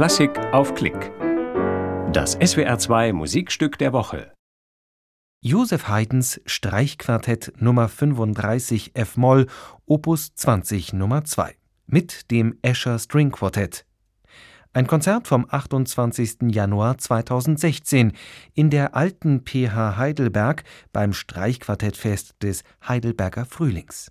Klassik auf Klick. Das SWR2 Musikstück der Woche. Joseph Haydns Streichquartett Nummer 35 f-Moll Opus 20 Nummer 2 mit dem Escher String Quartett. Ein Konzert vom 28. Januar 2016 in der alten PH Heidelberg beim Streichquartettfest des Heidelberger Frühlings.